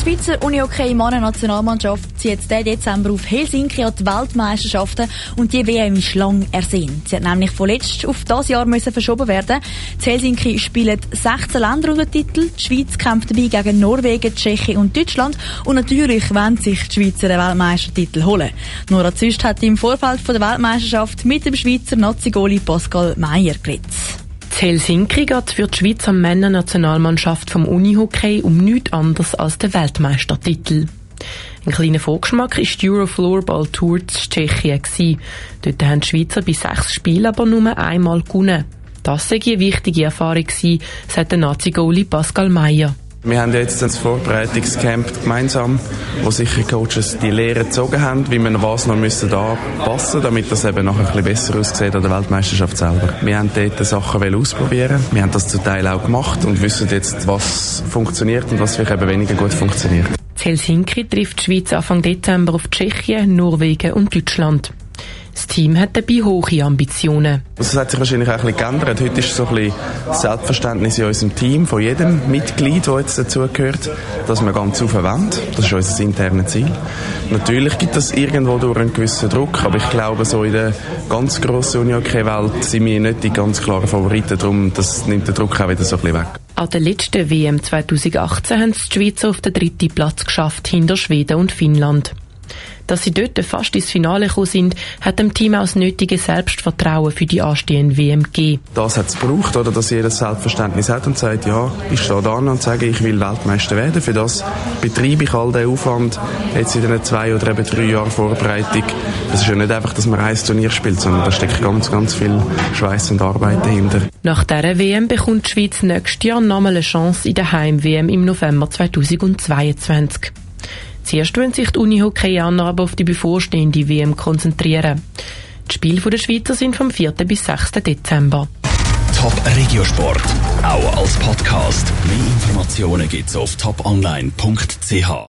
Die Schweizer Unihockey Mannen-Nationalmannschaft zieht diesen Dezember auf Helsinki an die Weltmeisterschaften und die WM ist lang ersehnt. Sie hat nämlich von letzt auf das Jahr müssen verschoben werden. In Helsinki spielen 16 Länder unter Titel. Die Schweiz kämpft dabei gegen Norwegen, Tschechien und Deutschland und natürlich wollen sich die Schweizer den Weltmeistertitel holen. Nora Züst hat im Vorfeld von der Weltmeisterschaft mit dem Schweizer Nazi-Goli Pascal Meyer geredet. Helsinki geht für die Schweizer Männernationalmannschaft vom Unihockey um nichts anderes als den Weltmeistertitel. Ein kleiner Vorgeschmack ist die Eurofloorball Tour zu Tschechien. Dort haben die Schweizer bei sechs Spielen aber nur einmal gewonnen. Das sei eine wichtige Erfahrung gewesen, sagt der Nazi-Goalie Pascal Meyer. Wir haben jetzt ein Vorbereitungscamp gemeinsam, wo sicher Coaches die Lehre gezogen haben, wie man was noch müssen anpassen damit das eben nachher ein bisschen besser aussieht an der Weltmeisterschaft selber. Wir haben dort Sachen ausprobieren Wir haben das zum Teil auch gemacht und wissen jetzt, was funktioniert und was vielleicht eben weniger gut funktioniert. Helsinki trifft die Schweiz Anfang Dezember auf Tschechien, Norwegen und Deutschland. Das Team hat dabei hohe Ambitionen. Also es hat sich wahrscheinlich auch ein bisschen geändert. Heute ist so ein bisschen das Selbstverständnis in unserem Team, von jedem Mitglied, das jetzt dazugehört, dass wir ganz aufwenden. Das ist unser internes Ziel. Natürlich gibt es irgendwo durch einen gewissen Druck, aber ich glaube, so in der ganz grossen Unihockey-Welt sind wir nicht die ganz klaren Favoriten. Darum das nimmt den Druck auch wieder so ein bisschen weg. An der letzten WM 2018 haben es die Schweizer auf den dritten Platz geschafft, hinter Schweden und Finnland. Dass sie dort fast ins Finale gekommen sind, hat dem Team auch das nötige Selbstvertrauen für die anstehende WM gegeben. Das hat es gebraucht, oder, dass jeder Selbstverständnis hat und sagt, ja, ich stehe da und sage, ich will Weltmeister werden. Für das betreibe ich all den Aufwand jetzt in den zwei oder eben drei Jahren Vorbereitung. Es ist ja nicht einfach, dass man ein Turnier spielt, sondern da steckt ganz, ganz viel Schweiß und Arbeit dahinter. Nach dieser WM bekommt die Schweiz nächstes Jahr nochmal eine Chance in der Heim-WM im November 2022. Zuerst wollen sich die Unihockeyaner aber auf die bevorstehende WM konzentrieren. Die Spiele der Schweizer sind vom 4. bis 6. Dezember. Top Regiosport, auch als Podcast. Mehr Informationen gibt's auf toponline.ch.